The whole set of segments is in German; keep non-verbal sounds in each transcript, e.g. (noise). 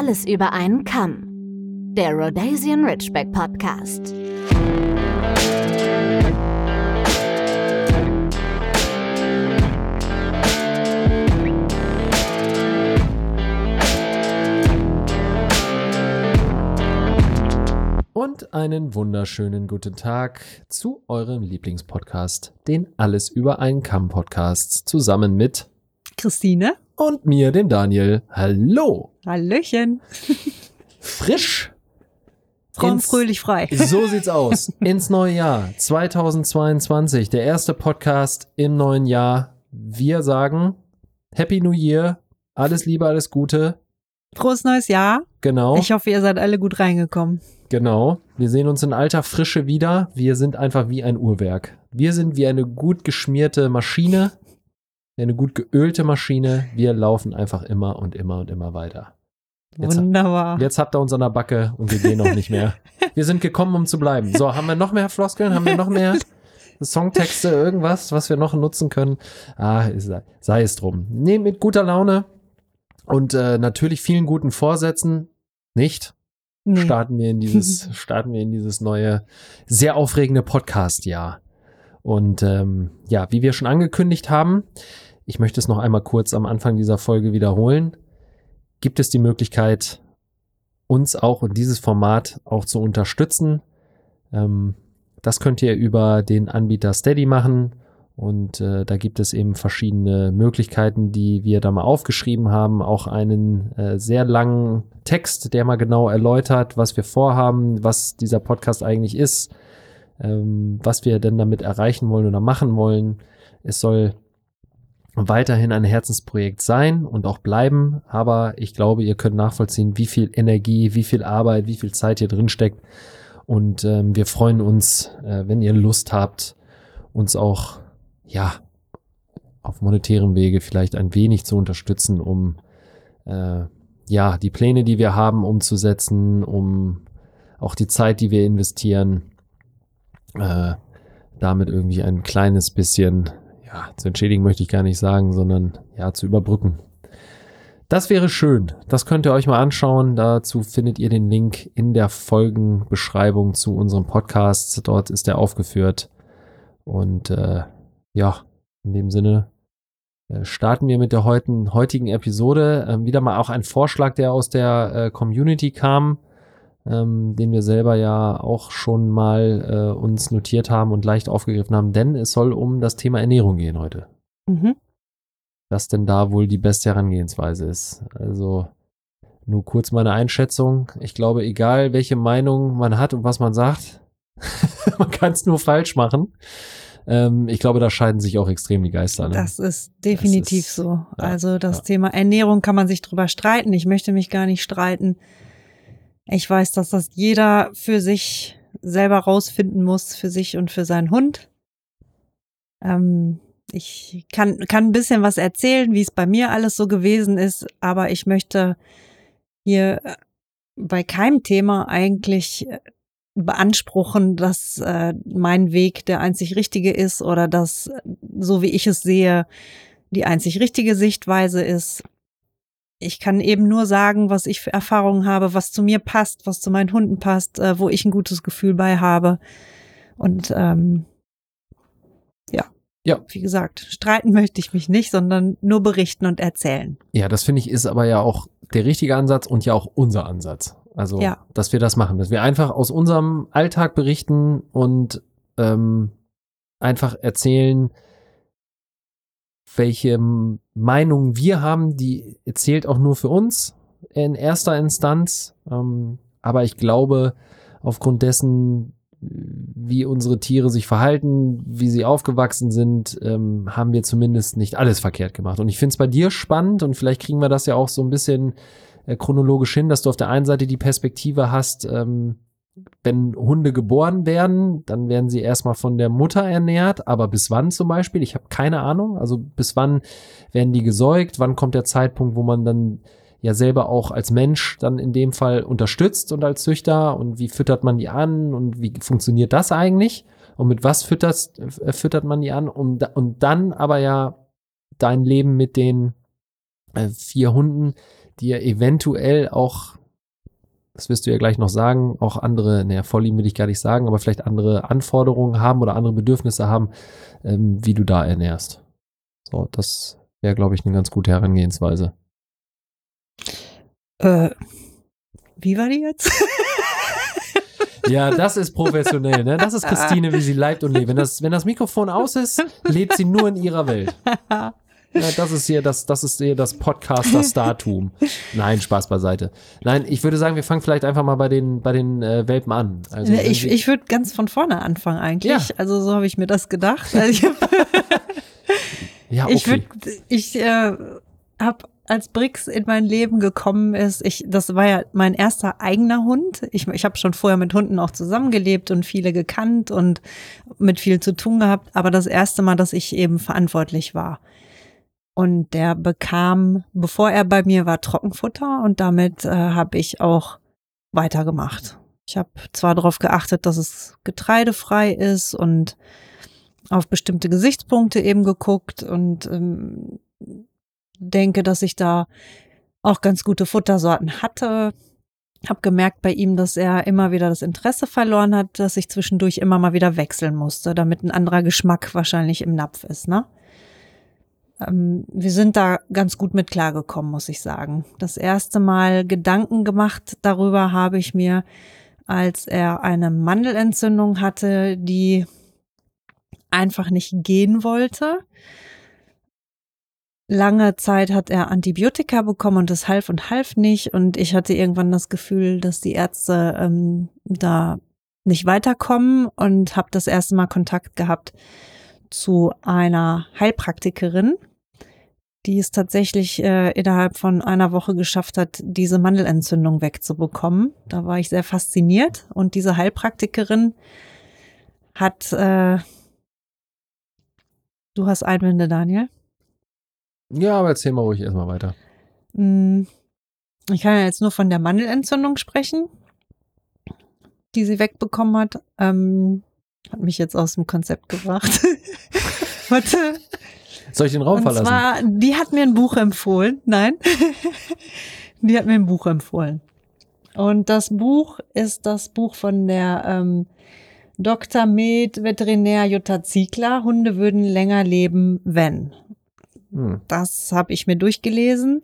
Alles über einen Kamm. Der Rhodesian Ridgeback Podcast. Und einen wunderschönen guten Tag zu eurem Lieblingspodcast, den Alles über einen Kamm Podcast, zusammen mit Christine und mir, dem Daniel. Hallo! Hallöchen. Frisch! Ins- fröhlich, frei. So (laughs) sieht's aus. Ins neue Jahr 2022, der erste Podcast im neuen Jahr. Wir sagen Happy New Year, alles Liebe, alles Gute. Frohes neues Jahr. Genau, Ich hoffe, ihr seid alle gut reingekommen. genau. Wir sehen uns in alter Frische wieder. Wir sind einfach wie ein Uhrwerk. Wir sind wie eine gut geschmierte Maschine, eine gut geölte Maschine. Wir laufen einfach immer und immer und immer weiter. Jetzt- Wunderbar. Jetzt habt ihr uns an der Backe und wir gehen noch nicht mehr. (laughs) Wir sind gekommen, um zu bleiben. So, haben wir noch mehr Floskeln? Haben wir noch mehr Songtexte, irgendwas, was wir noch nutzen können? Ah, sei, sei es drum. Nee, mit guter Laune und äh, natürlich vielen guten Vorsätzen. Nicht? Nee. Starten wir in dieses, (laughs) starten wir in dieses neue, sehr aufregende Podcast-Jahr. Und ähm, ja, wie wir schon angekündigt haben, ich möchte es noch einmal kurz am Anfang dieser Folge wiederholen, gibt es die Möglichkeit, uns auch in dieses Format auch zu unterstützen. Ähm, das könnt ihr über den Anbieter Steady machen. Und äh, da gibt es eben verschiedene Möglichkeiten, die wir da mal aufgeschrieben haben. Auch einen äh, sehr langen Text, der mal genau erläutert, was wir vorhaben, was dieser Podcast eigentlich ist, ähm, was wir denn damit erreichen wollen oder machen wollen. Es soll weiterhin ein Herzensprojekt sein und auch bleiben, aber ich glaube, ihr könnt nachvollziehen, wie viel Energie, wie viel Arbeit, wie viel Zeit hier drin steckt. Und ähm, wir freuen uns, äh, wenn ihr Lust habt, uns auch, ja, auf monetärem Wege vielleicht ein wenig zu unterstützen, um äh, ja, die Pläne, die wir haben, umzusetzen, um auch die Zeit, die wir investieren, äh, damit irgendwie ein kleines bisschen, ja, zu entschädigen möchte ich gar nicht sagen, sondern ja, zu überbrücken. Das wäre schön. Das könnt ihr euch mal anschauen. Dazu findet ihr den Link in der Folgenbeschreibung zu unserem Podcast. Dort ist er aufgeführt. Und äh, ja, in dem Sinne äh, starten wir mit der heutigen, heutigen Episode. Ähm, wieder mal auch ein Vorschlag, der aus der äh, Community kam, ähm, den wir selber ja auch schon mal äh, uns notiert haben und leicht aufgegriffen haben, denn es soll um das Thema Ernährung gehen heute. Mhm. Was denn da wohl die beste Herangehensweise ist. Also nur kurz meine Einschätzung. Ich glaube, egal welche Meinung man hat und was man sagt, (laughs) man kann es nur falsch machen. Ähm, ich glaube, da scheiden sich auch extrem die Geister. Ne? Das ist definitiv ist- so. also das ja. Thema Ernährung kann man sich drüber streiten. Ich möchte mich gar nicht streiten. Ich weiß, dass das jeder für sich selber rausfinden muss, für sich und für seinen Hund. Ähm, ich kann, kann ein bisschen was erzählen, wie es bei mir alles so gewesen ist, aber ich möchte hier äh, bei keinem Thema eigentlich äh, beanspruchen, dass äh, mein Weg der einzig richtige ist oder dass, äh, so wie ich es sehe, die einzig richtige Sichtweise ist. Ich kann eben nur sagen, was ich für Erfahrungen habe, was zu mir passt, was zu meinen Hunden passt, äh, wo ich ein gutes Gefühl bei habe. Und ähm, ja, Ja. wie gesagt, streiten möchte ich mich nicht, sondern nur berichten und erzählen. Ja, das finde ich ist aber ja auch der richtige Ansatz und ja auch unser Ansatz. Also, Ja. dass wir das machen, dass wir einfach aus unserem Alltag berichten und ähm, einfach erzählen, welche Meinung wir haben, die zählt auch nur für uns in erster Instanz. Ähm, aber ich glaube, aufgrund dessen, wie unsere Tiere sich verhalten, wie sie aufgewachsen sind, ähm, haben wir zumindest nicht alles verkehrt gemacht. Und ich finde es bei dir spannend und vielleicht kriegen wir das ja auch so ein bisschen äh, chronologisch hin, dass du auf der einen Seite die Perspektive hast, ähm, wenn Hunde geboren werden, dann werden sie erstmal von der Mutter ernährt, aber bis wann zum Beispiel? Ich habe keine Ahnung. Also bis wann werden die gesäugt? Wann kommt der Zeitpunkt, wo man dann ja selber auch als Mensch dann in dem Fall unterstützt und als Züchter und wie füttert man die an und wie funktioniert das eigentlich? Und mit was fütterst, äh, füttert man die an? Und, und dann aber ja dein Leben mit den äh, vier Hunden dir eventuell auch, das wirst du ja gleich noch sagen, auch andere, naja, Vorlieben will ich gar nicht sagen, aber vielleicht andere Anforderungen haben oder andere Bedürfnisse haben, ähm, wie du da ernährst. So, das wäre, glaube ich, eine ganz gute Herangehensweise. Äh, wie war die jetzt? (laughs) Ja, das ist professionell, ne? Das ist Christine, wie sie leibt und lebt. Wenn das, wenn das Mikrofon aus ist, lebt sie nur in ihrer Welt. (laughs) Ja, das ist hier das, das ist hier das Podcaster-Startum. Nein, Spaß beiseite. Nein, ich würde sagen, wir fangen vielleicht einfach mal bei den, bei den äh, Welpen an. Also, ich ich würde ganz von vorne anfangen eigentlich. Ja. Also so habe ich mir das gedacht. Also ich (laughs) ja, okay. Ich würde, ich äh, habe als Brix in mein Leben gekommen ist, ich, das war ja mein erster eigener Hund. Ich, ich habe schon vorher mit Hunden auch zusammengelebt und viele gekannt und mit viel zu tun gehabt, aber das erste Mal, dass ich eben verantwortlich war. Und der bekam, bevor er bei mir war, Trockenfutter und damit äh, habe ich auch weitergemacht. Ich habe zwar darauf geachtet, dass es getreidefrei ist und auf bestimmte Gesichtspunkte eben geguckt und ähm, denke, dass ich da auch ganz gute Futtersorten hatte. Hab gemerkt bei ihm, dass er immer wieder das Interesse verloren hat, dass ich zwischendurch immer mal wieder wechseln musste, damit ein anderer Geschmack wahrscheinlich im Napf ist, ne? Ähm, wir sind da ganz gut mit klargekommen, muss ich sagen. Das erste Mal Gedanken gemacht darüber habe ich mir, als er eine Mandelentzündung hatte, die einfach nicht gehen wollte. Lange Zeit hat er Antibiotika bekommen und es half und half nicht. Und ich hatte irgendwann das Gefühl, dass die Ärzte ähm, da nicht weiterkommen und habe das erste Mal Kontakt gehabt zu einer Heilpraktikerin, die es tatsächlich äh, innerhalb von einer Woche geschafft hat, diese Mandelentzündung wegzubekommen. Da war ich sehr fasziniert und diese Heilpraktikerin hat, äh, du hast Einwände, Daniel? Ja, aber erzähl mal ruhig erstmal weiter. Hm, ich kann ja jetzt nur von der Mandelentzündung sprechen, die sie wegbekommen hat. Ähm, hat mich jetzt aus dem Konzept gebracht. (laughs) Warte. Soll ich den Raum Und verlassen? Zwar, die hat mir ein Buch empfohlen. Nein. (laughs) die hat mir ein Buch empfohlen. Und das Buch ist das Buch von der ähm, Dr. Med Veterinär Jutta Ziegler. Hunde würden länger leben, wenn. Hm. Das habe ich mir durchgelesen.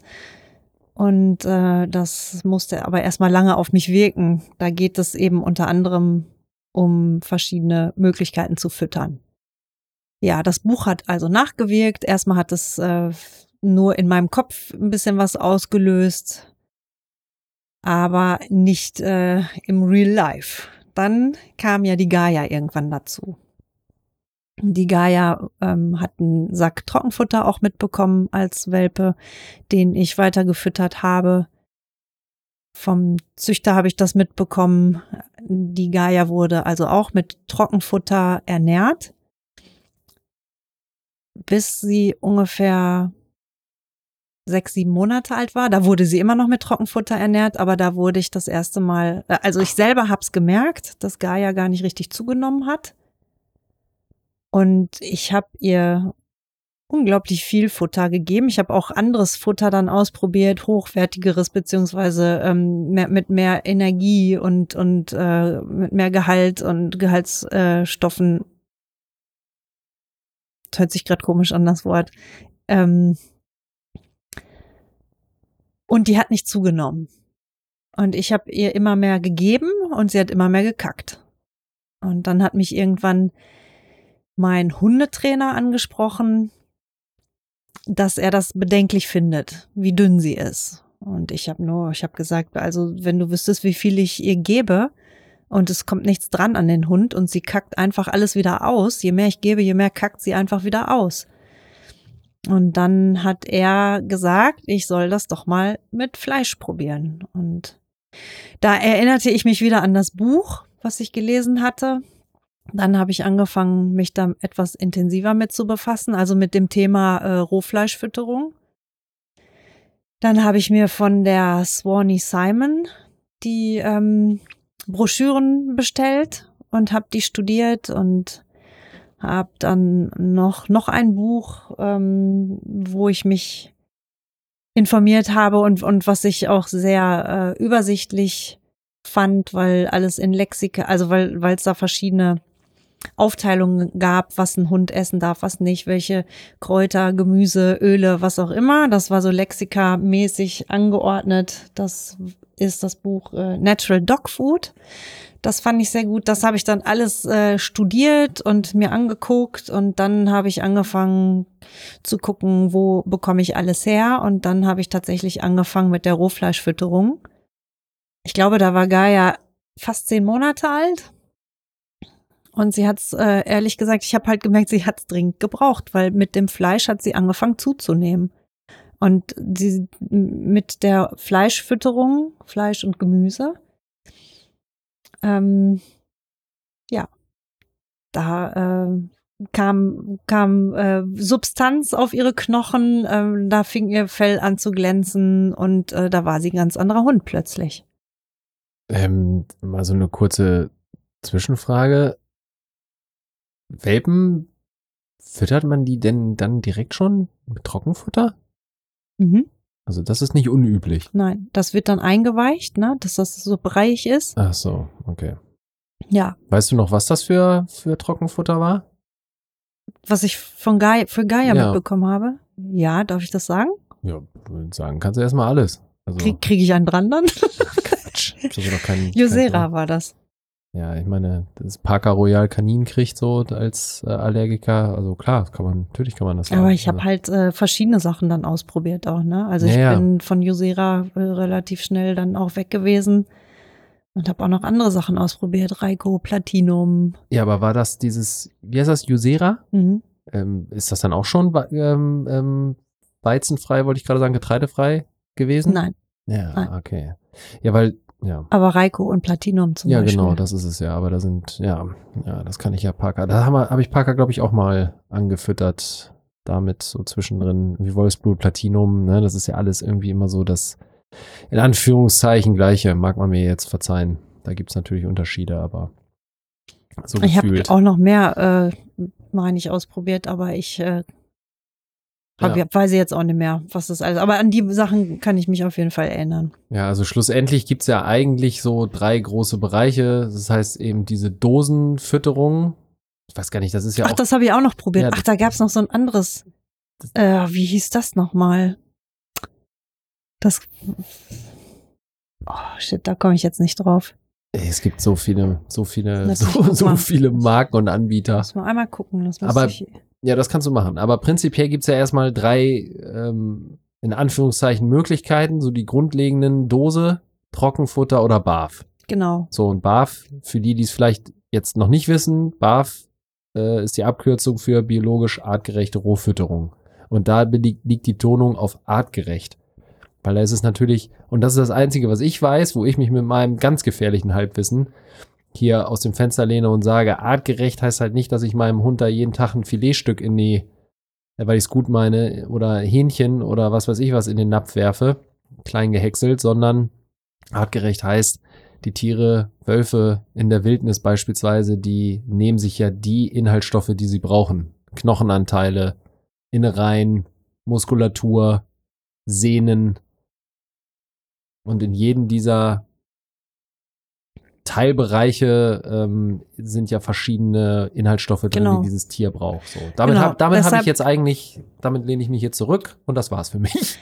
Und äh, das musste aber erstmal lange auf mich wirken. Da geht es eben unter anderem um verschiedene Möglichkeiten zu füttern. Ja, das Buch hat also nachgewirkt. Erstmal hat es äh, nur in meinem Kopf ein bisschen was ausgelöst, aber nicht äh, im Real Life. Dann kam ja die Gaia irgendwann dazu. Die Gaia ähm, hat einen Sack Trockenfutter auch mitbekommen als Welpe, den ich weiter gefüttert habe. Vom Züchter habe ich das mitbekommen. Die Gaia wurde also auch mit Trockenfutter ernährt, bis sie ungefähr sechs, sieben Monate alt war. Da wurde sie immer noch mit Trockenfutter ernährt, aber da wurde ich das erste Mal, äh, also ich selber hab's gemerkt, dass Gaia gar nicht richtig zugenommen hat. Und ich habe ihr unglaublich viel Futter gegeben. Ich habe auch anderes Futter dann ausprobiert, hochwertigeres beziehungsweise ähm, mehr, mit mehr Energie und und äh, mit mehr Gehalt und Gehaltsstoffen. Äh, das hört sich gerade komisch an das Wort. Ähm, und die hat nicht zugenommen. Und ich habe ihr immer mehr gegeben und sie hat immer mehr gekackt. Und dann hat mich irgendwann mein Hundetrainer angesprochen, dass er das bedenklich findet, wie dünn sie ist. Und ich habe nur, ich habe gesagt, also wenn du wüsstest, wie viel ich ihr gebe und es kommt nichts dran an den Hund und sie kackt einfach alles wieder aus, je mehr ich gebe, je mehr kackt sie einfach wieder aus. Und dann hat er gesagt, ich soll das doch mal mit Fleisch probieren. Und da erinnerte ich mich wieder an das Buch, was ich gelesen hatte. Dann habe ich angefangen, mich da etwas intensiver mit zu befassen, also mit dem Thema äh, Rohfleischfütterung. Dann habe ich mir von der Swanee Simon die ähm, Broschüren bestellt und habe die studiert und habe dann noch noch ein Buch, ähm, wo ich mich informiert habe und, und was ich auch sehr äh, übersichtlich fand, weil alles in Lexika, also weil weil es da verschiedene Aufteilungen gab, was ein Hund essen darf, was nicht, welche Kräuter, Gemüse, Öle, was auch immer. Das war so Lexika-mäßig angeordnet. Das ist das Buch äh, Natural Dog Food. Das fand ich sehr gut. Das habe ich dann alles äh, studiert und mir angeguckt und dann habe ich angefangen zu gucken, wo bekomme ich alles her und dann habe ich tatsächlich angefangen mit der Rohfleischfütterung. Ich glaube, da war Gaia fast zehn Monate alt. Und sie hat's äh, ehrlich gesagt, ich habe halt gemerkt, sie hat's dringend gebraucht, weil mit dem Fleisch hat sie angefangen zuzunehmen. Und sie mit der Fleischfütterung, Fleisch und Gemüse, ähm, ja, da äh, kam, kam äh, Substanz auf ihre Knochen, äh, da fing ihr Fell an zu glänzen und äh, da war sie ein ganz anderer Hund plötzlich. Ähm, mal so eine kurze Zwischenfrage. Welpen, füttert man die denn dann direkt schon mit Trockenfutter? Mhm. Also das ist nicht unüblich. Nein, das wird dann eingeweicht, ne, dass das so breiig ist. Ach so, okay. Ja, Weißt du noch, was das für, für Trockenfutter war? was ich von Gaia, für Gaia Ja. mitbekommen habe. Ja, darf ich das sagen? Ja, sagen, kannst du erstmal alles. Also, Krieg, krieg ich einen dran dann? (laughs) Quatsch. Kein, Josera kein, war das. Ja, ich meine, das Parker Royal Kanin kriegt so als äh, Allergiker. Also klar, kann man, natürlich kann man das Aber sagen. ich habe Also, halt äh, verschiedene Sachen dann ausprobiert auch, ne? Also ich Ja, ja. bin von Josera äh, relativ schnell dann auch weg gewesen und habe auch noch andere Sachen ausprobiert. Raiko, Platinum. Ja, aber war das dieses, wie heißt das, Jusera? Mhm. Ähm, ist das dann auch schon ähm, ähm, weizenfrei, wollte ich gerade sagen, getreidefrei gewesen? Nein, Ja, Nein. okay. Ja, weil, ja. aber Raiko und Platinum zum Ja, Beispiel. genau, das ist es ja. Aber da sind, ja, ja, das kann ich ja Parker. Da habe hab ich Parker, glaube ich, auch mal angefüttert. Damit so zwischendrin, wie Wolfsblut, Platinum, ne? Das ist ja alles irgendwie immer so das, in Anführungszeichen, gleiche. Mag man mir jetzt verzeihen. Da gibt's natürlich Unterschiede, aber so ich habe auch noch mehr, äh, meine ich, ausprobiert, aber ich äh, Ja. weiß jetzt auch nicht mehr, was das alles. Aber an die Sachen kann ich mich auf jeden Fall erinnern. Ja, also schlussendlich gibt's ja eigentlich so drei große Bereiche. Das heißt eben diese Dosenfütterung. Ich weiß gar nicht, das ist ja Ach, auch. das habe ich auch noch probiert. Ja, Ach, da gab's noch so ein anderes. Äh, wie hieß das nochmal? Das. Oh, shit, da komme ich jetzt nicht drauf. Es gibt so viele, so viele, so, so viele Marken und Anbieter. Muss mal einmal gucken. Das Aber- ich, Ja, das kannst du machen. Aber prinzipiell gibt's ja erstmal drei, ähm, in Anführungszeichen, Möglichkeiten. So die grundlegenden Dose, Trockenfutter oder Barf. genau. So, und BAF, für die, die es vielleicht jetzt noch nicht wissen, BAF äh, ist die Abkürzung für biologisch artgerechte Rohfütterung. Und da liegt die Tonung auf artgerecht. Weil da ist es natürlich, und das ist das Einzige, was ich weiß, wo ich mich mit meinem ganz gefährlichen Halbwissen hier aus dem Fenster lehne und sage, artgerecht heißt halt nicht, dass ich meinem Hund da jeden Tag ein Filetstück in die, äh, weil ich es gut meine, oder Hähnchen oder was weiß ich was in den Napf werfe, klein gehäckselt, sondern artgerecht heißt, die Tiere, Wölfe in der Wildnis beispielsweise, die nehmen sich ja die Inhaltsstoffe, die sie brauchen. Knochenanteile, Innereien, Muskulatur, Sehnen. Und in jedem dieser Teilbereiche ähm, sind ja verschiedene Inhaltsstoffe drin, Genau. die dieses Tier braucht. So, damit Genau, hab, damit habe ich deshalb- jetzt eigentlich, damit lehne ich mich hier zurück und das war's für mich.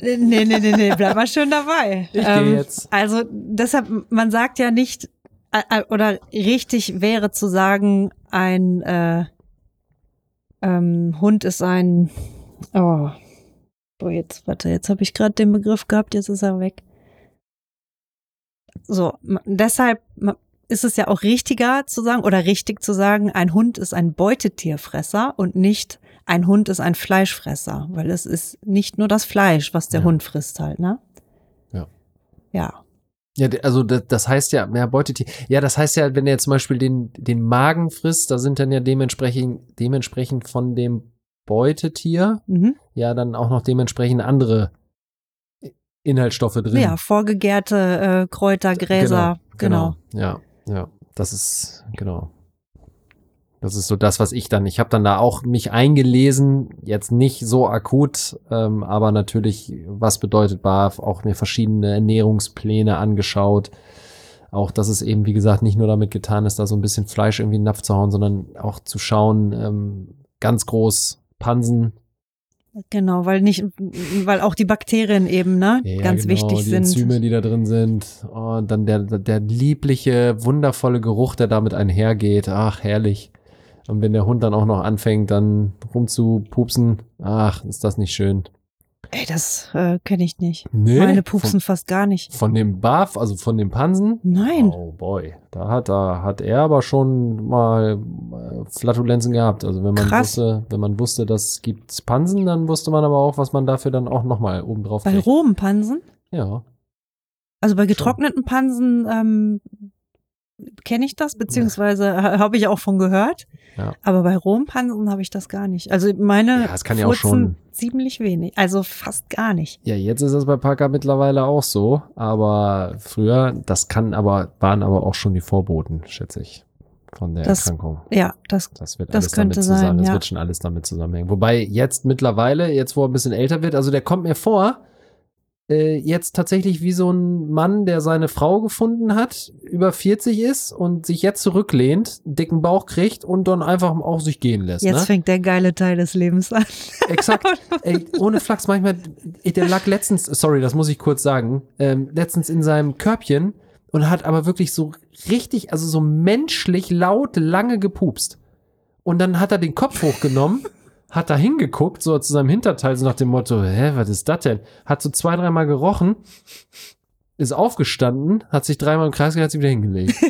Nee, nee, nee, nee, bleib mal schön dabei. (laughs) Ähm, Ich gehe jetzt. Also deshalb, man sagt ja nicht, äh, äh, oder richtig wäre zu sagen, ein äh, ähm, Hund ist ein, oh, boah, jetzt, warte, jetzt habe ich gerade den Begriff gehabt, jetzt ist er weg. So, deshalb ist es ja auch richtiger zu sagen oder richtig zu sagen, ein Hund ist ein Beutetierfresser und nicht ein Hund ist ein Fleischfresser, weil es ist nicht nur das Fleisch, was der Ja. Hund frisst halt, ne? Ja. Ja. Ja, also das, das heißt ja, mehr Beutetier. Ja, das heißt ja, wenn er zum Beispiel den, den Magen frisst, da sind dann ja dementsprechend, dementsprechend von dem Beutetier Mhm. ja dann auch noch dementsprechend andere Inhaltsstoffe drin. Ja, vorgegärte äh, Kräuter, Gräser, genau. Ja, ja. Das ist, genau. Das ist so das, was ich dann, ich habe dann da auch mich eingelesen, jetzt nicht so akut, ähm, aber natürlich, was bedeutet BAF, auch mir verschiedene Ernährungspläne angeschaut. Auch, dass es eben, wie gesagt, nicht nur damit getan ist, da so ein bisschen Fleisch irgendwie in den Napf zu hauen, sondern auch zu schauen, ähm, ganz groß Pansen, Genau, weil nicht, weil auch die Bakterien eben, ne, Ja, ganz genau, wichtig die sind. Enzyme, die da drin sind. Und dann der, der liebliche, wundervolle Geruch, der damit einhergeht. Ach, herrlich. Und wenn der Hund dann auch noch anfängt, dann rumzupupsen, ach, ist das nicht schön. Ey, das äh, kenne ich nicht. Nee, Meine pupsen fast gar nicht. Von, von dem Barf, also von dem Pansen. Nein. Oh boy, da hat, da hat er aber schon mal äh, Flatulenzen gehabt. Also wenn man Krass. wusste, wenn man wusste, das gibt Pansen, dann wusste man aber auch, was man dafür dann auch nochmal oben drauf Bei rohen Pansen? Ja. Also bei getrockneten Pansen ähm, kenne ich das, beziehungsweise ha- habe ich auch von gehört. Ja. Aber bei rohen Pansen habe ich das gar nicht. Also meine Ja, es kann ja auch schon- ziemlich wenig, also fast gar nicht. Ja, jetzt ist es bei Parker mittlerweile auch so, aber früher, das kann aber, waren aber auch schon die Vorboten, schätze ich, von der Das- Erkrankung. Ja, das Das wird das alles könnte damit zusammen, sein, das ja. wird schon alles damit zusammenhängen. Wobei jetzt mittlerweile, jetzt wo er ein bisschen älter wird, also der kommt mir vor, äh, jetzt tatsächlich wie so ein Mann, der seine Frau gefunden hat, über 40 ist und sich jetzt zurücklehnt, dicken Bauch kriegt und dann einfach auch sich gehen lässt. jetzt ne? fängt der geile Teil des Lebens an. (laughs) Exakt. Ey, ohne Flachs, manchmal, der lag letztens, sorry, das muss ich kurz sagen, ähm, letztens in seinem Körbchen und hat aber wirklich so richtig, also so menschlich laut lange gepupst. Und dann hat er den Kopf hochgenommen, hat da hingeguckt, so zu seinem Hinterteil, so nach dem Motto, hä, was ist das denn? Hat so zwei, dreimal gerochen, ist aufgestanden, hat sich dreimal im Kreis gedreht, hat sich wieder hingelegt. (laughs)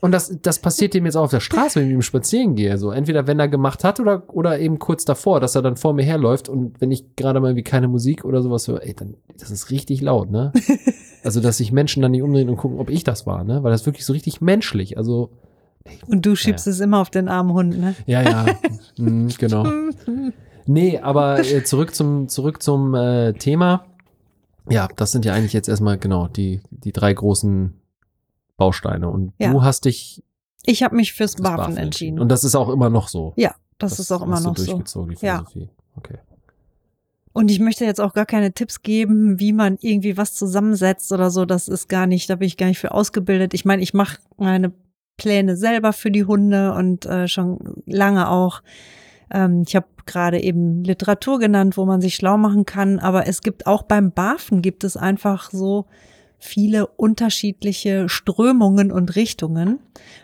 Und das, das passiert ihm jetzt auch auf der Straße, wenn ich mit ihm spazieren gehe. So, entweder wenn er gemacht hat oder, oder eben kurz davor, dass er dann vor mir herläuft und wenn ich gerade mal irgendwie keine Musik oder sowas höre, ey, dann, das ist richtig laut, ne? (laughs) Also, dass sich Menschen dann nicht umdrehen und gucken, ob ich das war, ne? Weil das ist wirklich so richtig menschlich. Also, Und du schiebst es immer auf den armen Hund, ne? ja, ja, (laughs) mhm, genau. Nee, aber äh, zurück zum, zurück zum äh, Thema. Ja, das sind ja eigentlich jetzt erstmal genau die, die drei großen Bausteine. Und Ja. du hast dich Ich habe mich fürs fürs Waffen entschieden. Und das ist auch immer noch so. ja, das, ist auch immer noch so. durchgezogen, die Ja. Philosophie. Okay. Und ich möchte jetzt auch gar keine Tipps geben, wie man irgendwie was zusammensetzt oder so. Das ist gar nicht, da bin ich gar nicht für ausgebildet. Ich meine, ich mache meine Pläne selber für die Hunde und äh, schon lange auch. Ähm, ich habe gerade eben Literatur genannt, wo man sich schlau machen kann. Aber es gibt auch beim Bafen gibt es einfach so viele unterschiedliche Strömungen und Richtungen.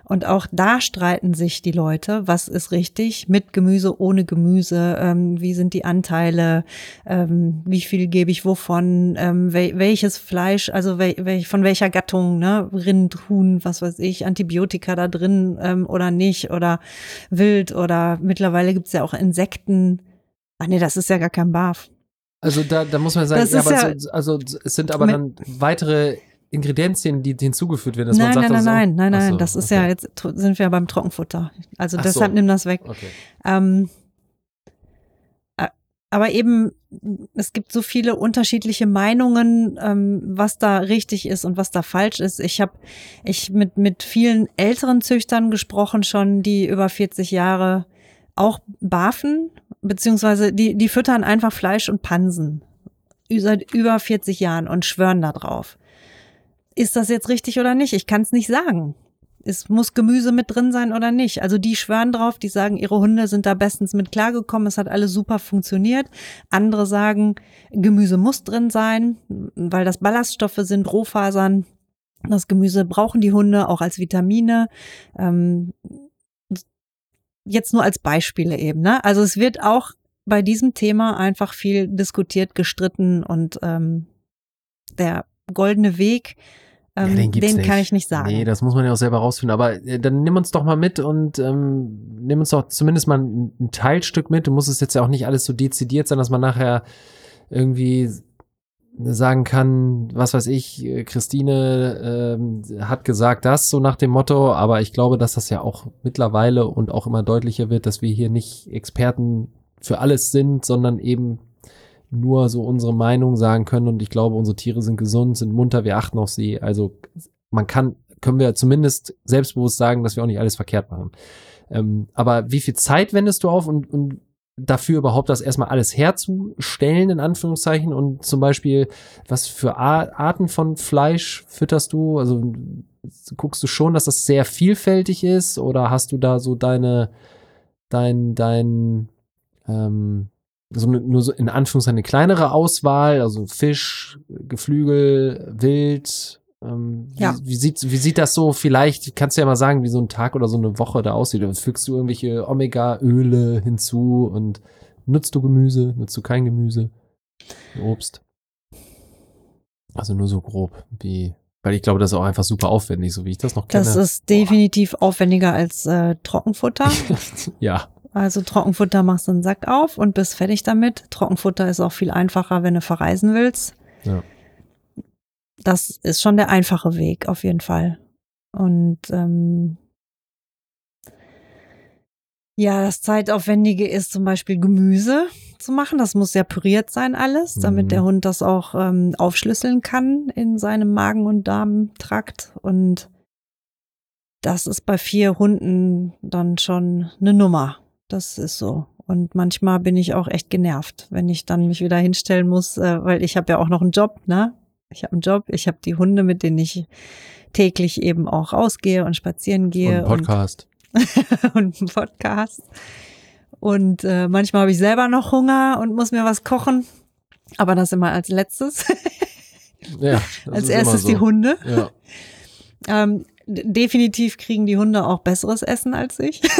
Und auch da streiten sich die Leute, was ist richtig, mit Gemüse, ohne Gemüse, ähm, wie sind die Anteile, ähm, wie viel gebe ich wovon, ähm, wel welches Fleisch, also wel wel von welcher Gattung, ne, Rind, Huhn, was weiß ich, Antibiotika da drin ähm, oder nicht, oder Wild oder mittlerweile gibt's ja auch Insekten. Ach nee, das ist ja gar kein Barf. Also da, da muss man sagen, ja, aber ja- so, also es sind aber dann weitere Ingredienzien, die hinzugefügt werden, dass Nein, man sagt, nein, nein, also, nein, nein, Ach nein, so, das ist okay. ja, jetzt sind wir beim Trockenfutter. Also Ach deshalb so. nimm das weg. Okay. Ähm, aber eben, es gibt so viele unterschiedliche Meinungen, ähm, was da richtig ist und was da falsch ist. Ich habe ich mit, mit vielen älteren Züchtern gesprochen schon, die über 40 Jahre auch barfen, beziehungsweise die, die füttern einfach Fleisch und Pansen seit über 40 Jahren und schwören da drauf. Ist das jetzt richtig oder nicht? Ich kann es nicht sagen. Es muss Gemüse mit drin sein oder nicht. Also die schwören drauf, die sagen, ihre Hunde sind da bestens mit klargekommen, es hat alles super funktioniert. Andere sagen, Gemüse muss drin sein, weil das Ballaststoffe sind, Rohfasern. Das Gemüse brauchen die Hunde auch als Vitamine. Ähm, jetzt nur als Beispiele eben. Ne? Also es wird auch bei diesem Thema einfach viel diskutiert, gestritten und ähm, der goldene Weg, ähm, Ja, gibt's den kann ich nicht sagen. Nee, das muss man ja auch selber rausfinden. Aber äh, dann nimm uns doch mal mit und ähm, nimm uns doch zumindest mal ein, ein Teilstück mit. Du musst es jetzt ja auch nicht alles so dezidiert sein, dass man nachher irgendwie sagen kann, was weiß ich, äh, Christine ähm, hat gesagt das, so nach dem Motto, aber ich glaube, dass das ja auch mittlerweile und auch immer deutlicher wird, dass wir hier nicht Experten für alles sind, sondern eben nur so unsere Meinung sagen können und ich glaube, unsere Tiere sind gesund, sind munter, wir achten auf sie. Also man kann, können wir zumindest selbstbewusst sagen, dass wir auch nicht alles verkehrt machen. Ähm, aber wie viel Zeit wendest du auf und, und dafür überhaupt das erstmal alles herzustellen, in Anführungszeichen? Und zum Beispiel, was für Arten von Fleisch fütterst du? Also guckst du schon, dass das sehr vielfältig ist oder hast du da so deine, dein, dein, ähm, so eine, nur so in Anführungszeichen eine kleinere Auswahl, also Fisch, Geflügel, Wild. Ähm, Ja. wie, wie, sieht, wie sieht das so vielleicht, kannst du ja mal sagen, wie so ein Tag oder so eine Woche da aussieht. Oder Fügst du irgendwelche Omega-Öle hinzu und nutzt du Gemüse, nutzt du kein Gemüse, Obst? Also nur so grob, wie, weil ich glaube, das ist auch einfach super aufwendig, so wie ich das noch kenne. Das ist definitiv aufwendiger als äh, Trockenfutter. (laughs) ja, Also Trockenfutter machst du einen Sack auf und bist fertig damit. Trockenfutter ist auch viel einfacher, wenn du verreisen willst. Ja. Das ist schon der einfache Weg, auf jeden Fall. Und ähm, ja, das Zeitaufwendige ist zum Beispiel Gemüse zu machen. Das muss ja püriert sein alles, damit Mhm. der Hund das auch ähm, aufschlüsseln kann in seinem Magen- und Darmtrakt. Und das ist bei vier Hunden dann schon eine Nummer. Das ist so. Und manchmal bin ich auch echt genervt, wenn ich dann mich wieder hinstellen muss, äh, weil ich habe ja auch noch einen Job, ne? Ich habe einen Job, ich habe die Hunde, mit denen ich täglich eben auch rausgehe und spazieren und gehe ein Podcast. und, (laughs) und einen Podcast. Und äh, manchmal habe ich selber noch Hunger und muss mir was kochen. Aber das immer als letztes. Ja, (laughs) als erstes so. die Hunde. Ja. Ähm, definitiv kriegen die Hunde auch besseres Essen als ich. (laughs)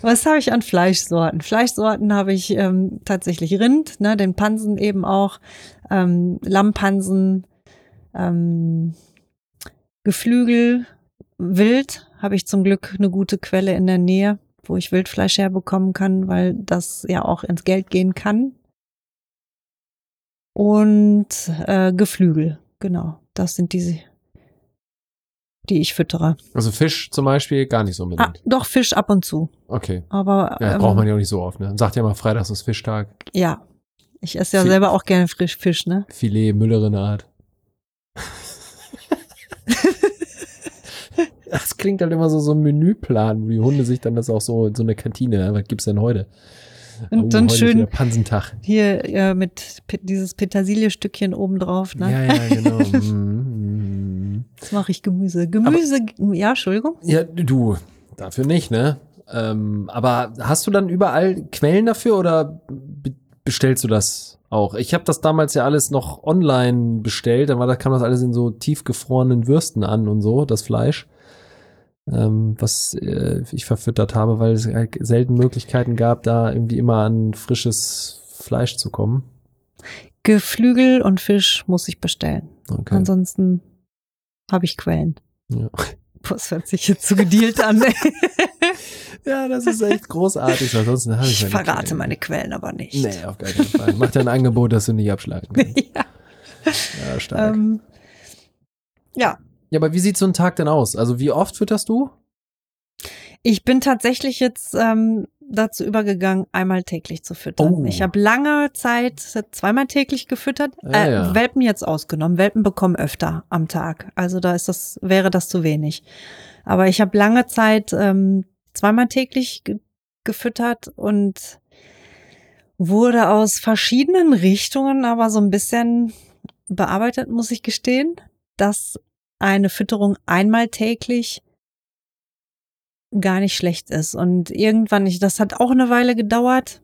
Was habe ich an Fleischsorten? Fleischsorten habe ich ähm, tatsächlich Rind, ne, den Pansen eben auch, ähm, Lammpansen, ähm, Geflügel, Wild habe ich zum Glück eine gute Quelle in der Nähe, wo ich Wildfleisch herbekommen kann, weil das ja auch ins Geld gehen kann. Und äh, Geflügel, genau. Das sind diese, die ich füttere. Also Fisch zum Beispiel gar nicht so Ah, unbedingt. doch Fisch ab und zu. Okay. Aber Ja, ähm, braucht man ja auch nicht so oft, ne? Sagt ja mal, Freitags ist Fischtag. ja. Ich esse ja Fi- selber auch gerne frisch Fisch, ne? Filet, Müllerinneart. (laughs) Das klingt halt immer so, so ein Menüplan, wo die Hunde sich dann das auch so in so eine Kantine, ne? was gibt's denn heute? Und dann heute ist schön- Pansentag. Hier äh, mit dieses Petersilie-Stückchen oben drauf, ne? Ja, ja, genau. (laughs) Jetzt mache ich Gemüse. Gemüse, ja, Entschuldigung. ja, du, dafür nicht, ne? Ähm, aber hast du dann überall Quellen dafür oder be bestellst du das auch? Ich habe das damals ja alles noch online bestellt, dann war, da kam das alles in so tiefgefrorenen Würsten an und so, das Fleisch. Ähm, was äh, ich verfüttert habe, weil es halt selten Möglichkeiten gab, da irgendwie immer an frisches Fleisch zu kommen. Geflügel und Fisch muss ich bestellen. Okay. Ansonsten habe ich Quellen. Ja. Das hört sich jetzt zu gedealt an. (laughs) ja, das ist echt großartig. Ansonsten habe ich ich meine verrate Quellen. meine Quellen aber nicht. Nee, auf gar keinen Fall. Mach dir ein Angebot, das du nicht abschlagen kannst. (laughs) ja. Ja, stark. Ähm, ja, ja, aber wie sieht so ein Tag denn aus? Also wie oft fütterst du? Ich bin tatsächlich jetzt ähm, dazu übergegangen, einmal täglich zu füttern. Oh. Ich habe lange Zeit zweimal täglich gefüttert. Äh, ja. Welpen jetzt ausgenommen. Welpen bekommen öfter am Tag. Also da ist das wäre das zu wenig. Aber ich habe lange Zeit ähm, zweimal täglich ge gefüttert und wurde aus verschiedenen Richtungen aber so ein bisschen bearbeitet, muss ich gestehen, dass eine Fütterung einmal täglich gar nicht schlecht ist. Und irgendwann, ich, das hat auch eine Weile gedauert,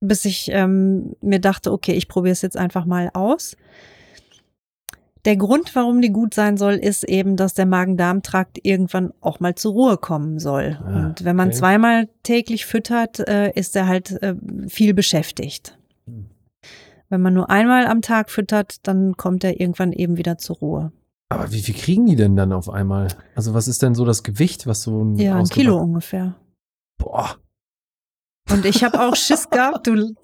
bis ich ähm, mir dachte, okay, ich probiere es jetzt einfach mal aus. Der Grund, warum die gut sein soll, ist eben, dass der Magen-Darm-Trakt irgendwann auch mal zur Ruhe kommen soll. Ah, Und wenn man okay. zweimal täglich füttert, äh, ist er halt äh, viel beschäftigt. Hm. Wenn man nur einmal am Tag füttert, dann kommt er irgendwann eben wieder zur Ruhe. Aber wie viel kriegen die denn dann auf einmal? Also was ist denn so das Gewicht, was so ein Ja, ein Kilo ungefähr. Boah. Und ich habe auch Schiss gehabt, du.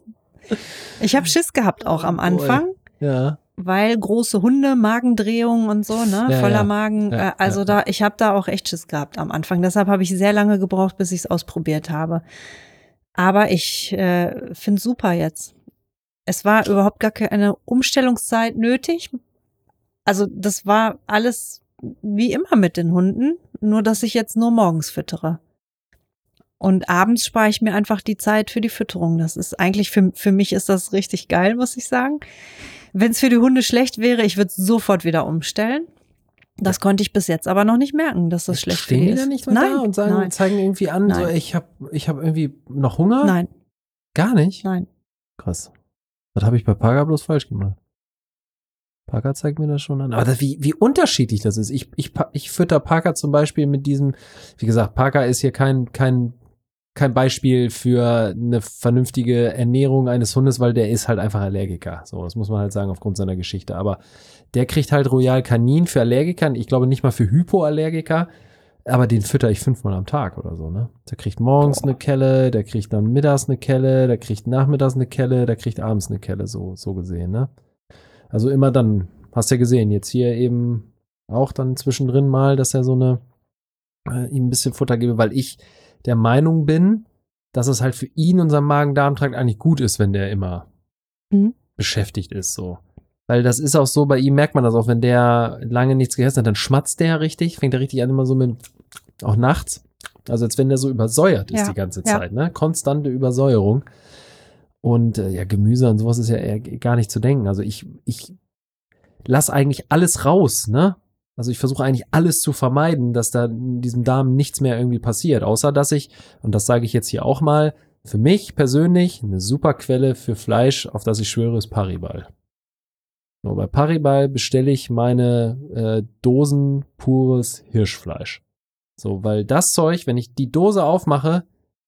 Ich habe Schiss gehabt auch am. Anfang, Ja. weil große Hunde, Magendrehungen und so, ne, Ja, voller ja. Magen. Ja, äh, also da, ich habe da auch echt Schiss gehabt am Anfang. Deshalb habe ich sehr lange gebraucht, bis ich es ausprobiert habe. Aber ich äh, finde super jetzt. Es war überhaupt gar keine Umstellungszeit nötig. Also das war alles wie immer mit den Hunden. nur dass ich jetzt nur morgens füttere. Und abends spare ich mir einfach die Zeit für die Fütterung. Das ist eigentlich für, für mich ist das richtig geil, muss ich sagen. Wenn es für die Hunde schlecht wäre, ich würde sofort wieder umstellen. Das konnte ich bis jetzt aber noch nicht merken, dass das schlecht Stehen für die ist. nicht nein, da und sagen, nein, zeigen irgendwie an, so Nein. ich habe ich hab irgendwie noch Hunger? nein, Gar nicht? nein. Krass. Das habe ich bei Parker bloß falsch gemacht. Parker zeigt mir das schon an. Aber das, wie, wie unterschiedlich das ist. Ich, ich, ich fütter Parker zum Beispiel mit diesem, wie gesagt, Parker ist hier kein, kein, kein Beispiel für eine vernünftige Ernährung eines Hundes, weil der ist halt einfach Allergiker. So, das muss man halt sagen aufgrund seiner Geschichte. Aber der kriegt halt Royal Canin für Allergiker. Ich glaube nicht mal für Hypoallergiker. Aber den fütter ich fünfmal am Tag oder so, ne? Der kriegt morgens eine Kelle, der kriegt dann mittags eine Kelle, der kriegt nachmittags eine Kelle, der kriegt abends eine Kelle, so, so gesehen, ne? Also immer dann, hast ja gesehen, jetzt hier eben auch dann zwischendrin mal, dass er so eine, äh, ihm ein bisschen Futter gebe, weil ich der Meinung bin, dass es halt für ihn, unseren Magen-Darm-Trakt eigentlich gut ist, wenn der immer Mhm. beschäftigt ist, so. Weil das ist auch so, bei ihm merkt man das auch, wenn der lange nichts gegessen hat, dann schmatzt der richtig, fängt er richtig an immer so mit, auch nachts. Also als wenn der so übersäuert ist Ja, die ganze ja. Zeit, ne? Konstante Übersäuerung. Und äh, ja, Gemüse und sowas ist ja eher gar nicht zu denken. Also ich, ich lass eigentlich alles raus, ne? Also ich versuche eigentlich alles zu vermeiden, dass da in diesem Darm nichts mehr irgendwie passiert, außer dass ich, und das sage ich jetzt hier auch mal, für mich persönlich eine super Quelle für Fleisch, auf das ich schwöre, ist Paribal. So, bei Paribal bestelle ich meine äh, Dosen pures Hirschfleisch. So, weil das Zeug, wenn ich die Dose aufmache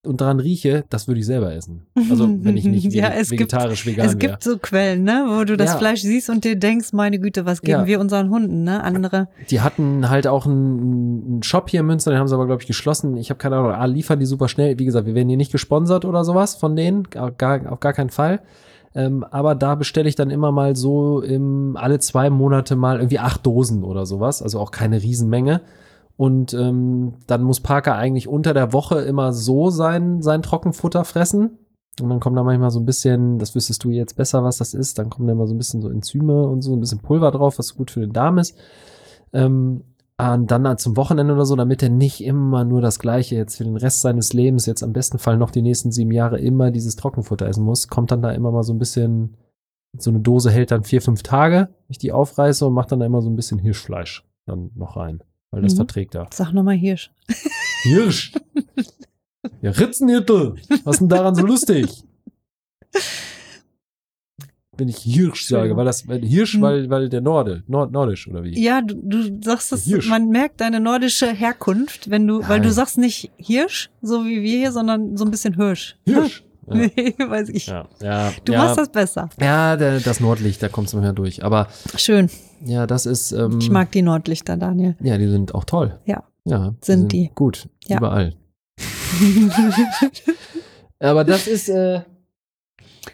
und dran rieche, das würde ich selber essen. Also (laughs) wenn ich nicht Ja, vege- es gibt- vegetarisch vegan Es gibt so Quellen, ne, wo du das Ja. Fleisch siehst und dir denkst, meine Güte, was geben Ja. wir unseren Hunden, ne? Andere. Die hatten halt auch einen, einen Shop hier in Münster, den haben sie aber, glaube ich, geschlossen. Ich habe keine Ahnung, ah, liefern die super schnell. Wie gesagt, wir werden hier nicht gesponsert oder sowas von denen, auf gar, auf gar keinen Fall. Ähm, aber da bestelle ich dann immer mal so im, alle zwei Monate mal irgendwie acht Dosen oder sowas, also auch keine Riesenmenge. Und ähm, dann muss Parker eigentlich unter der Woche immer so sein, sein Trockenfutter fressen. Und dann kommt da manchmal so ein bisschen, das wüsstest du jetzt besser, was das ist, dann kommen da immer so ein bisschen so Enzyme und so ein bisschen Pulver drauf, was gut für den Darm ist. Ähm, und dann zum Wochenende oder so, damit er nicht immer nur das Gleiche jetzt für den Rest seines Lebens, jetzt am besten Fall noch die nächsten sieben Jahre immer dieses Trockenfutter essen muss, kommt dann da immer mal so ein bisschen, so eine Dose hält dann vier, fünf Tage, ich die aufreiße und macht dann da immer so ein bisschen Hirschfleisch dann noch rein, weil das Mhm. verträgt er. Sag nochmal Hirsch. Hirsch! (laughs) ja, Ritzenhirtel! Was ist denn daran so lustig? Wenn ich Hirsch sage, weil das, Hirsch, Hm. weil, weil der Norde, Nord, nordisch oder wie? Ja, du, du sagst es, Hirsch. man merkt deine nordische Herkunft, wenn du, weil du Nein. sagst nicht Hirsch, so wie wir hier, sondern so ein bisschen Hirsch. Hirsch! (laughs) Nee, weiß ich. Ja, ja, Du machst das besser. Ja, der, das Nordlicht, da kommt es mehr durch. Aber Schön. ja, das ist. Ähm, Ich mag die Nordlichter, Daniel. Ja, die sind auch toll. Ja. Ja, Sind die. Gut, Ja. überall. (laughs) Aber das ist, äh,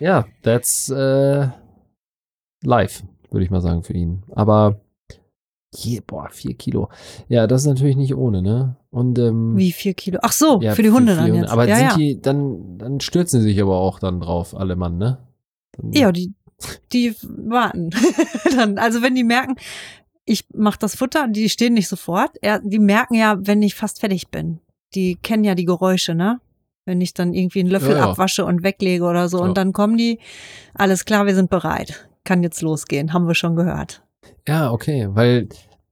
ja, that's äh, life, würde ich mal sagen, für ihn. Aber, je, boah, vier Kilo. Ja, das ist natürlich nicht ohne, ne? Und, ähm, Wie vier Kilo? Ach so, ja, für die Hunde dann Hunde. jetzt. Aber ja, sind ja. die, dann, dann stürzen sie sich aber auch dann drauf, alle Mann, ne? Dann, ja, die, die warten. (laughs) dann, also wenn die merken, ich mach das Futter, die stehen nicht sofort. Er, die merken ja, wenn ich fast fertig bin. Die kennen ja die Geräusche, ne? Wenn ich dann irgendwie einen Löffel Ja, ja. abwasche und weglege oder so. Ja. Und dann kommen die, alles klar, wir sind bereit. Kann jetzt losgehen, haben wir schon gehört. Ja, okay, weil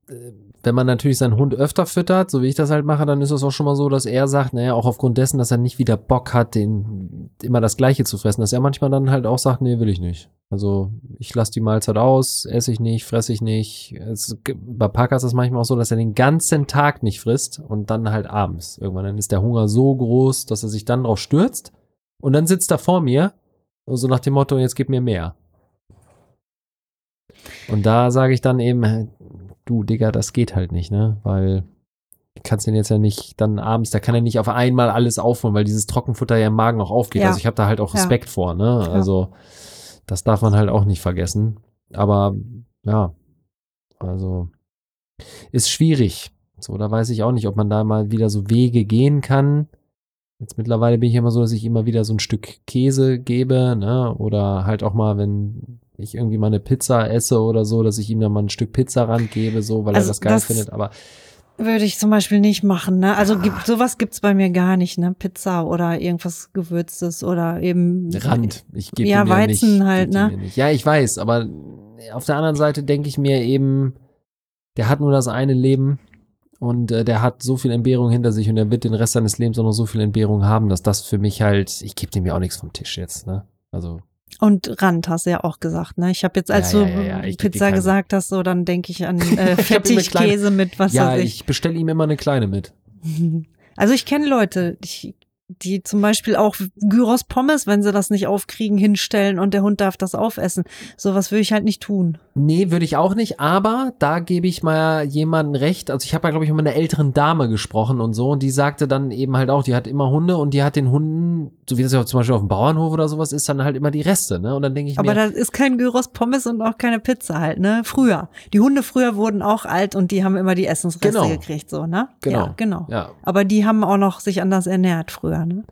äh, wenn man natürlich seinen Hund öfter füttert, so wie ich das halt mache, dann ist es auch schon mal so, dass er sagt, naja, auch aufgrund dessen, dass er nicht wieder Bock hat, den immer das Gleiche zu fressen, dass er manchmal dann halt auch sagt, nee, will ich nicht. Also ich lasse die Mahlzeit aus, esse ich nicht, fresse ich nicht. Es, bei Parker ist es manchmal auch so, dass er den ganzen Tag nicht frisst und dann halt abends. Irgendwann dann ist der Hunger so groß, dass er sich dann drauf stürzt und dann sitzt er vor mir so nach dem Motto, jetzt gib mir mehr. Und da sage ich dann eben, du Digga, das geht halt nicht, ne? Weil du kannst den jetzt ja nicht dann abends, da kann er nicht auf einmal alles aufholen, weil dieses Trockenfutter ja im Magen auch aufgeht. Ja. Also ich habe da halt auch Ja. Respekt vor, ne? Also das darf man halt auch nicht vergessen. Aber ja, also ist schwierig. So, da weiß ich auch nicht, ob man da mal wieder so Wege gehen kann. Jetzt mittlerweile bin ich immer so, dass ich immer wieder so ein Stück Käse gebe, ne? Oder halt auch mal, wenn ich irgendwie mal eine Pizza esse oder so, dass ich ihm dann mal ein Stück Pizzarand gebe, so, weil Also er das geil das- findet. Aber würde ich zum Beispiel nicht machen. Ne? Also Ah. gibt, sowas gibt's bei mir gar nicht. Ne? Pizza oder irgendwas Gewürztes oder eben Rand. Ich gebe Ja, Weizen nicht, halt, ne? Ja, ich weiß, aber auf der anderen Seite denke ich mir eben, der hat nur das eine Leben und äh, der hat so viel Entbehrung hinter sich und er wird den Rest seines Lebens auch noch so viel Entbehrung haben, dass das für mich halt, ich gebe dem ja auch nichts vom Tisch jetzt, ne? Also, Und Rand hast du ja auch gesagt. Ne? Ich habe jetzt, als Ja, du ja, ja, Pizza gesagt hast, so dann denke ich an (laughs) äh, Fettigkäse mit was ja, weiß ich. ich bestelle ihm immer eine kleine mit. (laughs) Also ich kenne Leute, ich, die zum Beispiel auch Gyros Pommes, wenn sie das nicht aufkriegen, hinstellen und der Hund darf das aufessen. Sowas würde ich halt nicht tun. Nee, würde ich auch nicht, aber da gebe ich mal jemanden recht. Also ich habe ja, glaube ich, mit einer älteren Dame gesprochen und so und die sagte dann eben halt auch, die hat immer Hunde und die hat den Hunden, so wie das ja zum Beispiel auf dem Bauernhof oder sowas ist, dann halt immer die Reste, ne? Und dann denke ich Aber mir, das ist kein Gyros Pommes und auch keine Pizza halt, ne? Früher. Die Hunde früher wurden auch alt und die haben immer die Essensreste Genau. gekriegt, so, ne? Genau. Ja, genau. ja, Aber die haben auch noch sich anders ernährt früher, ne?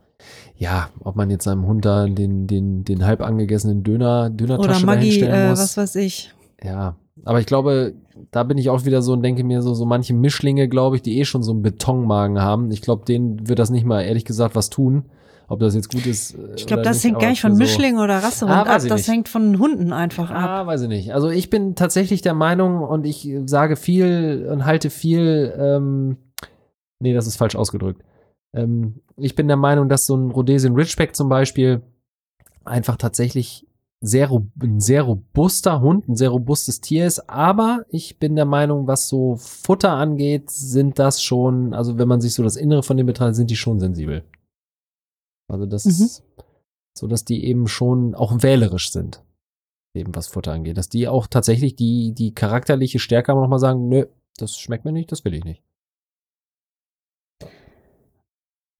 ja, ob man jetzt seinem Hund da den, den, den halb angegessenen Döner, Oder Dönertasche Maggi, dahinstellen äh, muss. was weiß ich. Ja, aber ich glaube, da bin ich auch wieder so und denke mir so, so manche Mischlinge, glaube ich, die eh schon so einen Betonmagen haben. Ich glaube, denen wird das nicht mal ehrlich gesagt was tun. Ob das jetzt gut ist. äh, Ich glaube, oder das nicht, hängt gar nicht von so- Mischling oder Rassehund Ah, ab. Das hängt von Hunden einfach ab. Ah, weiß ich nicht. Also ich bin tatsächlich der Meinung und ich sage viel und halte viel, ähm, nee, das ist falsch ausgedrückt. Ähm, ich bin der Meinung, dass so ein Rhodesian Ridgeback zum Beispiel einfach tatsächlich sehr, ein sehr robuster Hund, ein sehr robustes Tier ist, aber ich bin der Meinung, was so Futter angeht, sind das schon, also wenn man sich so das Innere von dem betrachtet, sind die schon sensibel. Also das, Mhm. so dass die eben schon auch wählerisch sind eben was Futter angeht, dass die auch tatsächlich die, die charakterliche Stärke haben nochmal sagen, nö, das schmeckt mir nicht, das will ich nicht.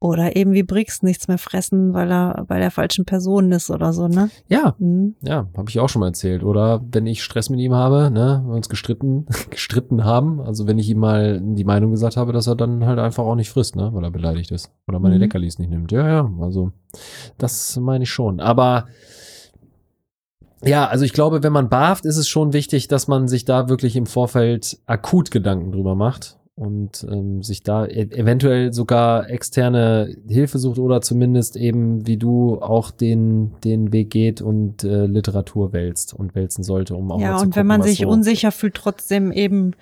Oder eben wie Brix nichts mehr fressen, weil er bei der falschen Person ist oder so, ne? Ja, Mhm. ja, habe ich auch schon mal erzählt. Oder wenn ich Stress mit ihm habe, ne, wir uns gestritten, (laughs) gestritten haben, also wenn ich ihm mal die Meinung gesagt habe, dass er dann halt einfach auch nicht frisst, ne, weil er beleidigt ist. Oder meine Mhm. Leckerlis nicht nimmt. Ja, ja, also das meine ich schon. Aber ja, also ich glaube, wenn man barft, ist es schon wichtig, dass man sich da wirklich im Vorfeld akut Gedanken drüber macht und ähm, sich da e eventuell sogar externe Hilfe sucht oder zumindest eben wie du auch den den Weg geht und äh, Literatur wälzt und wälzen sollte, um auch Ja, und gucken, wenn man sich so, unsicher fühlt, trotzdem eben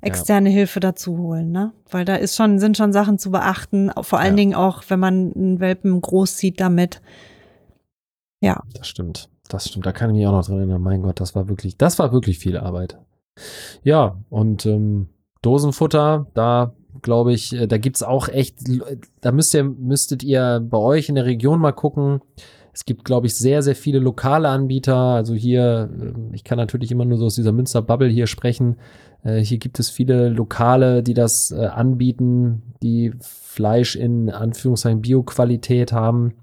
externe Hilfe dazu holen, ne? Weil da ist schon, sind schon Sachen zu beachten, vor allen Ja. Dingen auch, wenn man einen Welpen großzieht damit. Ja, Das stimmt. Das stimmt. Da kann ich mich auch noch dran erinnern. Mein Gott, das war wirklich, das war wirklich viel Arbeit. Ja, und ähm, Dosenfutter, da glaube ich, äh, da gibt's auch echt, da müsst ihr, müsstet ihr bei euch in der Region mal gucken. Es gibt, glaube ich, sehr, sehr viele lokale Anbieter. Also hier, äh, ich kann natürlich immer nur so aus dieser Münster-Bubble hier sprechen. Äh, Hier gibt es viele Lokale, die das äh, anbieten, die Fleisch in Anführungszeichen Bio-Qualität haben.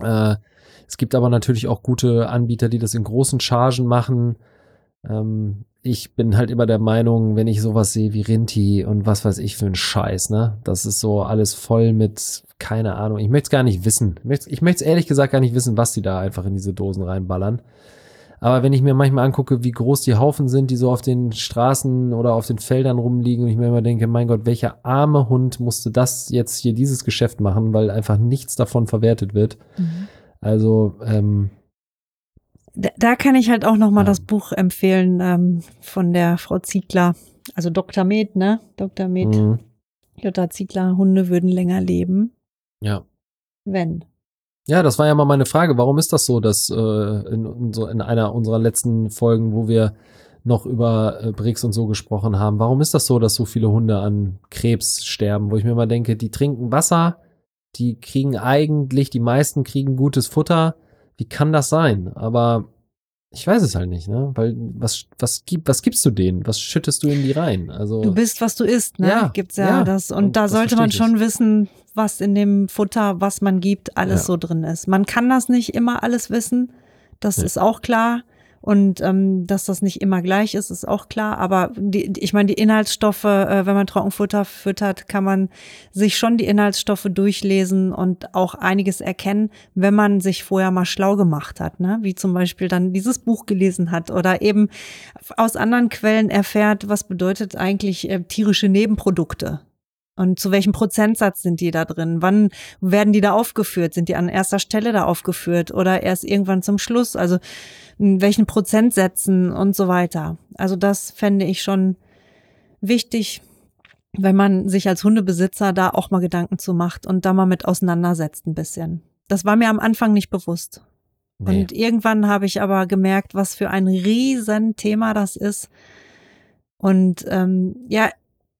Es gibt aber natürlich auch gute Anbieter, die das in großen Chargen machen. Ähm, ich bin halt immer der Meinung, wenn ich sowas sehe wie Rinti und was weiß ich für ein Scheiß, ne? Das ist so alles voll mit, keine Ahnung, ich möchte es gar nicht wissen. Ich möchte ich möchte es ehrlich gesagt gar nicht wissen, was die da einfach in diese Dosen reinballern. Aber wenn ich mir manchmal angucke, wie groß die Haufen sind, die so auf den Straßen oder auf den Feldern rumliegen und ich mir immer denke, mein Gott, welcher arme Hund musste das jetzt hier dieses Geschäft machen, weil einfach nichts davon verwertet wird. Also, ähm, da, da kann ich halt auch noch mal Ja. das Buch empfehlen ähm, von der Frau Ziegler, also Dr. Med, ne? Dr. Med, mh, Jutta Ziegler, Hunde würden länger leben, ja. wenn. Ja, das war ja mal meine Frage. Warum ist das so, dass äh, in, in, so in einer unserer letzten Folgen, wo wir noch über äh, Brix und so gesprochen haben, warum ist das so, dass so viele Hunde an Krebs sterben? Wo ich mir mal denke, die trinken Wasser, die kriegen eigentlich, die meisten kriegen gutes Futter. Wie kann das sein? Aber ich weiß es halt nicht, ne? Weil was was gibt was gibst du denen? Was schüttest du in die rein? Also Du bist, was du isst, ne? Ja, Gibt's ja, ja. das. Und, Und da sollte man verstehe ich schon wissen, was in dem Futter, was man gibt, alles Ja. so drin ist. Man kann das nicht immer alles wissen. Das Ja. ist auch klar. Und ähm, dass das nicht immer gleich ist, ist auch klar. Aber die, ich meine, die Inhaltsstoffe, äh, wenn man Trockenfutter füttert, kann man sich schon die Inhaltsstoffe durchlesen und auch einiges erkennen, wenn man sich vorher mal schlau gemacht hat, ne? Wie zum Beispiel dann dieses Buch gelesen hat oder eben aus anderen Quellen erfährt, was bedeutet eigentlich äh, tierische Nebenprodukte. Und zu welchem Prozentsatz sind die da drin? Wann werden die da aufgeführt? Sind die an erster Stelle da aufgeführt oder erst irgendwann zum Schluss? Also in welchen Prozentsätzen und so weiter. Also das fände ich schon wichtig, wenn man sich als Hundebesitzer da auch mal Gedanken zu macht und da mal mit auseinandersetzt ein bisschen. Das war mir am Anfang nicht bewusst. Nee. Und irgendwann habe ich aber gemerkt, was für ein Riesenthema das ist. Und ähm, ja,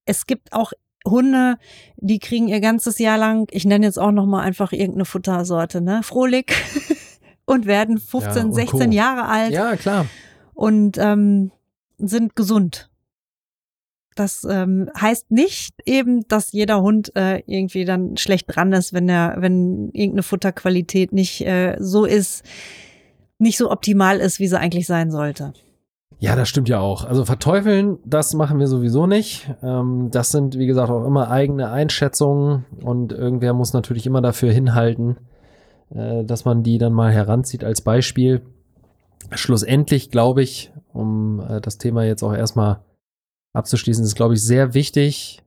es gibt auch Hunde, die kriegen ihr ganzes Jahr lang, ich nenne jetzt auch noch mal einfach irgendeine Futtersorte, ne, Frohlig (laughs) und werden 15, Ja, und 16 Co. Jahre alt Ja, klar. und ähm, sind gesund. Das ähm, heißt nicht eben, dass jeder Hund äh, irgendwie dann schlecht dran ist, wenn er, wenn irgendeine Futterqualität nicht äh, so ist, nicht so optimal ist, wie sie eigentlich sein sollte. Ja, das stimmt ja auch. Also verteufeln, das machen wir sowieso nicht. Ähm, das sind, wie gesagt, auch immer eigene Einschätzungen und irgendwer muss natürlich immer dafür hinhalten, äh, dass man die dann mal heranzieht als Beispiel. Schlussendlich glaube ich, um äh, das Thema jetzt auch erstmal abzuschließen, ist, glaube ich, sehr wichtig,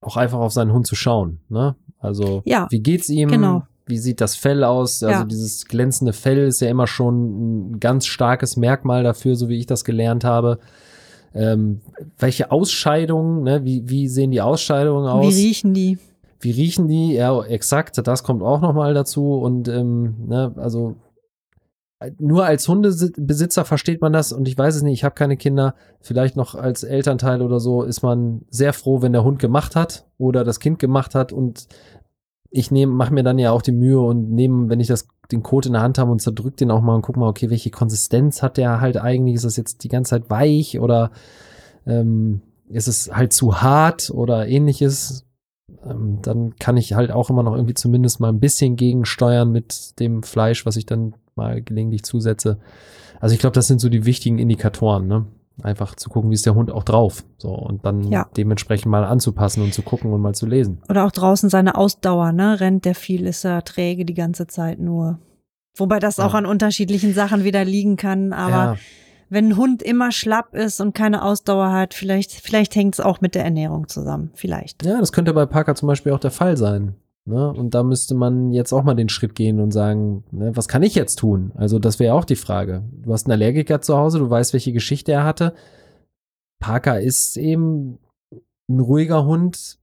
auch einfach auf seinen Hund zu schauen. Ne? Also, Ja, wie geht's ihm? genau. Wie sieht das Fell aus? Also Ja. dieses glänzende Fell ist ja immer schon ein ganz starkes Merkmal dafür, so wie ich das gelernt habe. Ähm, welche Ausscheidungen, ne? wie, wie sehen die Ausscheidungen aus? Wie riechen die? Wie riechen die? Ja, exakt, das kommt auch nochmal dazu. Und ähm, ne, also nur als Hundebesitzer versteht man das und ich weiß es nicht, ich habe keine Kinder. Vielleicht noch als Elternteil oder so ist man sehr froh, wenn der Hund gemacht hat oder das Kind gemacht hat und ich nehme, mache mir dann ja auch die Mühe und nehme, wenn ich das den Code in der Hand habe und zerdrück den auch mal und guck mal, okay, welche Konsistenz hat der halt eigentlich? Ist das jetzt die ganze Zeit weich oder ähm, ist es halt zu hart oder ähnliches? Ähm, dann kann ich halt auch immer noch irgendwie zumindest mal ein bisschen gegensteuern mit dem Fleisch, was ich dann mal gelegentlich zusetze. Also ich glaube, das sind so die wichtigen Indikatoren, ne? Einfach zu gucken, wie ist der Hund auch drauf. So, und dann Ja. dementsprechend mal anzupassen und zu gucken und mal zu lesen. Oder auch draußen seine Ausdauer, ne? Rennt der viel, ist er träge die ganze Zeit nur. Wobei das auch Ja. an unterschiedlichen Sachen wieder liegen kann. Aber ja, wenn ein Hund immer schlapp ist und keine Ausdauer hat, vielleicht, vielleicht hängt es auch mit der Ernährung zusammen. Vielleicht. ja, das könnte bei Parker zum Beispiel auch der Fall sein. Ne? Und da müsste man jetzt auch mal den Schritt gehen und sagen, ne, was kann ich jetzt tun? Also das wäre auch die Frage. Du hast einen Allergiker zu Hause, du weißt, welche Geschichte er hatte. Parker ist eben ein ruhiger Hund.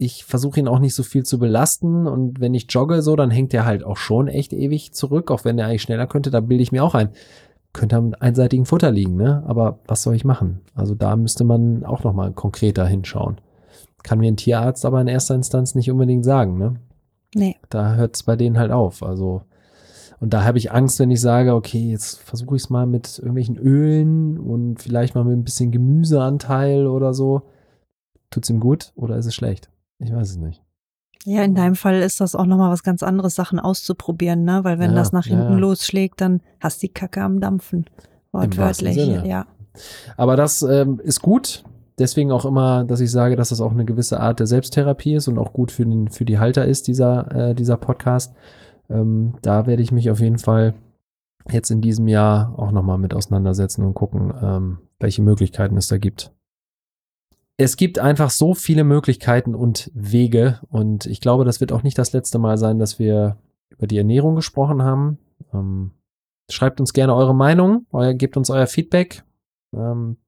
Ich versuche ihn auch nicht so viel zu belasten und wenn ich jogge so, dann hängt er halt auch schon echt ewig zurück, auch wenn er eigentlich schneller könnte, da bilde ich mir auch ein. Könnte am einseitigen Futter liegen, ne? Aber was soll ich machen? Also da müsste man auch noch mal konkreter hinschauen. Kann mir ein Tierarzt aber in erster Instanz nicht unbedingt sagen, ne? Nee. Da hört es bei denen halt auf. Also, und da habe ich Angst, wenn ich sage, okay, jetzt versuche ich es mal mit irgendwelchen Ölen und vielleicht mal mit ein bisschen Gemüseanteil oder so. Tut's ihm gut oder ist es schlecht? Ich weiß es nicht. Ja, in deinem Fall ist das auch nochmal was ganz anderes, Sachen auszuprobieren, ne? Weil wenn Ja, das nach hinten ja. losschlägt, dann hast die Kacke am Dampfen. Wortwörtlich. Ja. Aber das ähm, ist gut. Deswegen auch immer, dass ich sage, dass das auch eine gewisse Art der Selbsttherapie ist und auch gut für, den, für die Halter ist, dieser, äh, dieser Podcast. Ähm, da werde ich mich auf jeden Fall jetzt in diesem Jahr auch nochmal mit auseinandersetzen und gucken, ähm, welche Möglichkeiten es da gibt. Es gibt einfach so viele Möglichkeiten und Wege und ich glaube, das wird auch nicht das letzte Mal sein, dass wir über die Ernährung gesprochen haben. Ähm, schreibt uns gerne eure Meinung, euer, gebt uns euer Feedback. Ähm,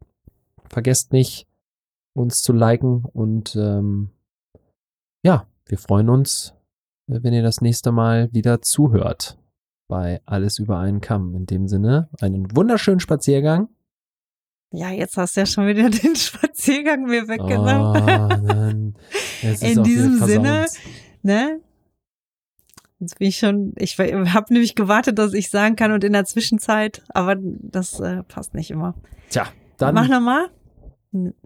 vergesst nicht, uns zu liken und ähm, ja, wir freuen uns, äh, wenn ihr das nächste Mal wieder zuhört bei Alles über einen Kamm. In dem Sinne, einen wunderschönen Spaziergang. ja, jetzt hast du ja schon wieder (laughs) den Spaziergang mir Oh, weggenommen. (laughs) ist In diesem Sinne, ne? Jetzt bin ich schon, ich habe nämlich gewartet, dass ich sagen kann und in der Zwischenzeit, aber das äh, passt nicht immer. Tja, dann, Mach nochmal.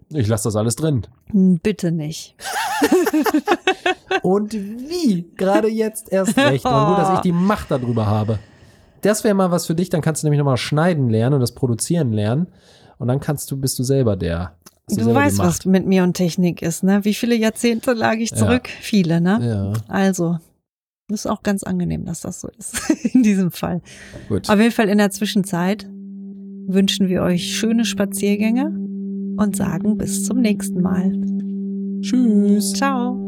Ich lasse das alles drin. Bitte nicht. (laughs) Und wie? Gerade jetzt erst recht. Und gut, dass ich die Macht darüber habe. das wäre mal was für dich, dann kannst du nämlich nochmal schneiden lernen und das produzieren lernen. Und dann kannst du, bist du selber der. Du selber die weißt, was mit mir und Technik ist, ne? Wie viele Jahrzehnte lag ich zurück? Viele, ne? Ja, Also, das ist auch ganz angenehm, dass das so ist. (laughs) In diesem Fall. gut. Auf jeden Fall in der Zwischenzeit wünschen wir euch schöne Spaziergänge und sagen bis zum nächsten Mal. Tschüss. Ciao.